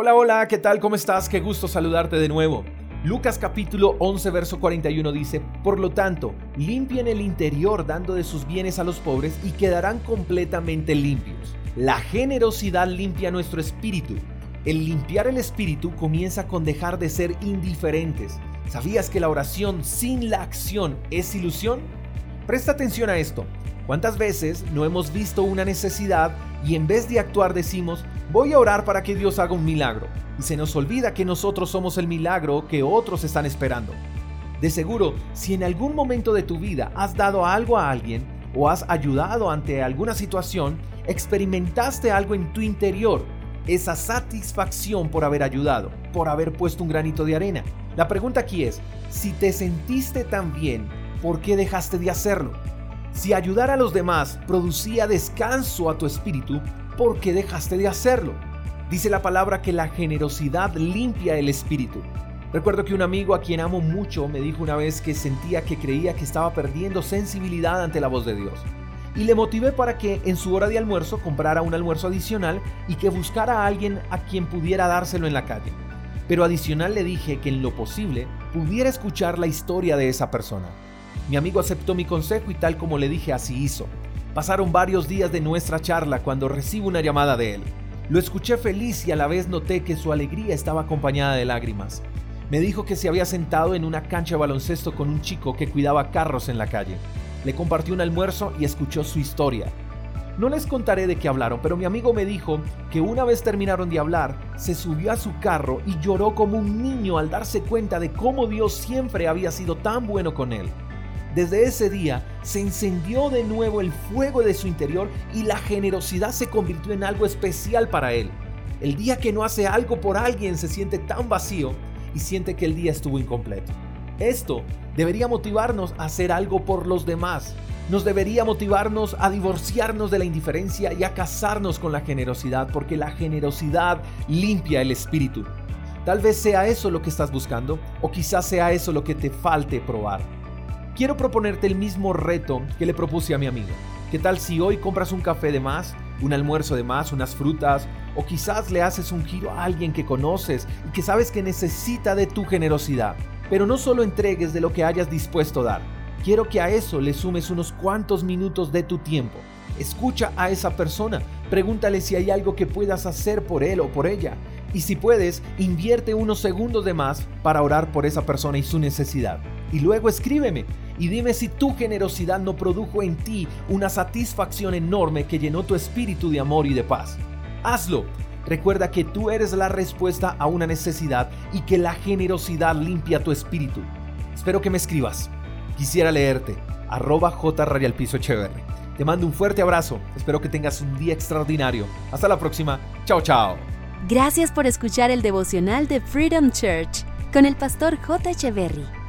Hola, hola, ¿qué tal? ¿Cómo estás? Qué gusto saludarte de nuevo. Lucas capítulo 11 verso 41 dice, Por lo tanto, limpien el interior dando de sus bienes a los pobres y quedarán completamente limpios. La generosidad limpia nuestro espíritu. El limpiar el espíritu comienza con dejar de ser indiferentes. ¿Sabías que la oración sin la acción es ilusión? Presta atención a esto. ¿Cuántas veces no hemos visto una necesidad y en vez de actuar decimos, voy a orar para que Dios haga un milagro? Y se nos olvida que nosotros somos el milagro que otros están esperando. De seguro, si en algún momento de tu vida has dado algo a alguien o has ayudado ante alguna situación, experimentaste algo en tu interior, esa satisfacción por haber ayudado, por haber puesto un granito de arena. La pregunta aquí es, si te sentiste tan bien, ¿por qué dejaste de hacerlo? Si ayudar a los demás producía descanso a tu espíritu, ¿por qué dejaste de hacerlo? Dice la palabra que la generosidad limpia el espíritu. Recuerdo que un amigo a quien amo mucho me dijo una vez que sentía que creía que estaba perdiendo sensibilidad ante la voz de Dios. Y le motivé para que en su hora de almuerzo comprara un almuerzo adicional y que buscara a alguien a quien pudiera dárselo en la calle. Pero adicional le dije que en lo posible pudiera escuchar la historia de esa persona. Mi amigo aceptó mi consejo y tal como le dije así hizo. Pasaron varios días de nuestra charla cuando recibo una llamada de él. Lo escuché feliz y a la vez noté que su alegría estaba acompañada de lágrimas. Me dijo que se había sentado en una cancha de baloncesto con un chico que cuidaba carros en la calle. Le compartí un almuerzo y escuchó su historia. No les contaré de qué hablaron, pero mi amigo me dijo que una vez terminaron de hablar, se subió a su carro y lloró como un niño al darse cuenta de cómo Dios siempre había sido tan bueno con él. Desde ese día se encendió de nuevo el fuego de su interior y la generosidad se convirtió en algo especial para él. El día que no hace algo por alguien se siente tan vacío y siente que el día estuvo incompleto. Esto debería motivarnos a hacer algo por los demás. Nos debería motivarnos a divorciarnos de la indiferencia y a casarnos con la generosidad, porque la generosidad limpia el espíritu. Tal vez sea eso lo que estás buscando, o quizás sea eso lo que te falte probar quiero proponerte el mismo reto que le propuse a mi amigo. ¿Qué tal si hoy compras un café de más, un almuerzo de más, unas frutas, o quizás le haces un giro a alguien que conoces y que sabes que necesita de tu generosidad? Pero no solo entregues de lo que hayas dispuesto a dar. Quiero que a eso le sumes unos cuantos minutos de tu tiempo. Escucha a esa persona, pregúntale si hay algo que puedas hacer por él o por ella. Y si puedes, invierte unos segundos de más para orar por esa persona y su necesidad. Y luego escríbeme y dime si tu generosidad no produjo en ti una satisfacción enorme que llenó tu espíritu de amor y de paz. Hazlo. Recuerda que tú eres la respuesta a una necesidad y que la generosidad limpia tu espíritu. Espero que me escribas. Quisiera leerte. Arroba Te mando un fuerte abrazo. Espero que tengas un día extraordinario. Hasta la próxima. Chao, chao. Gracias por escuchar el devocional de Freedom Church con el pastor J. Echeverry.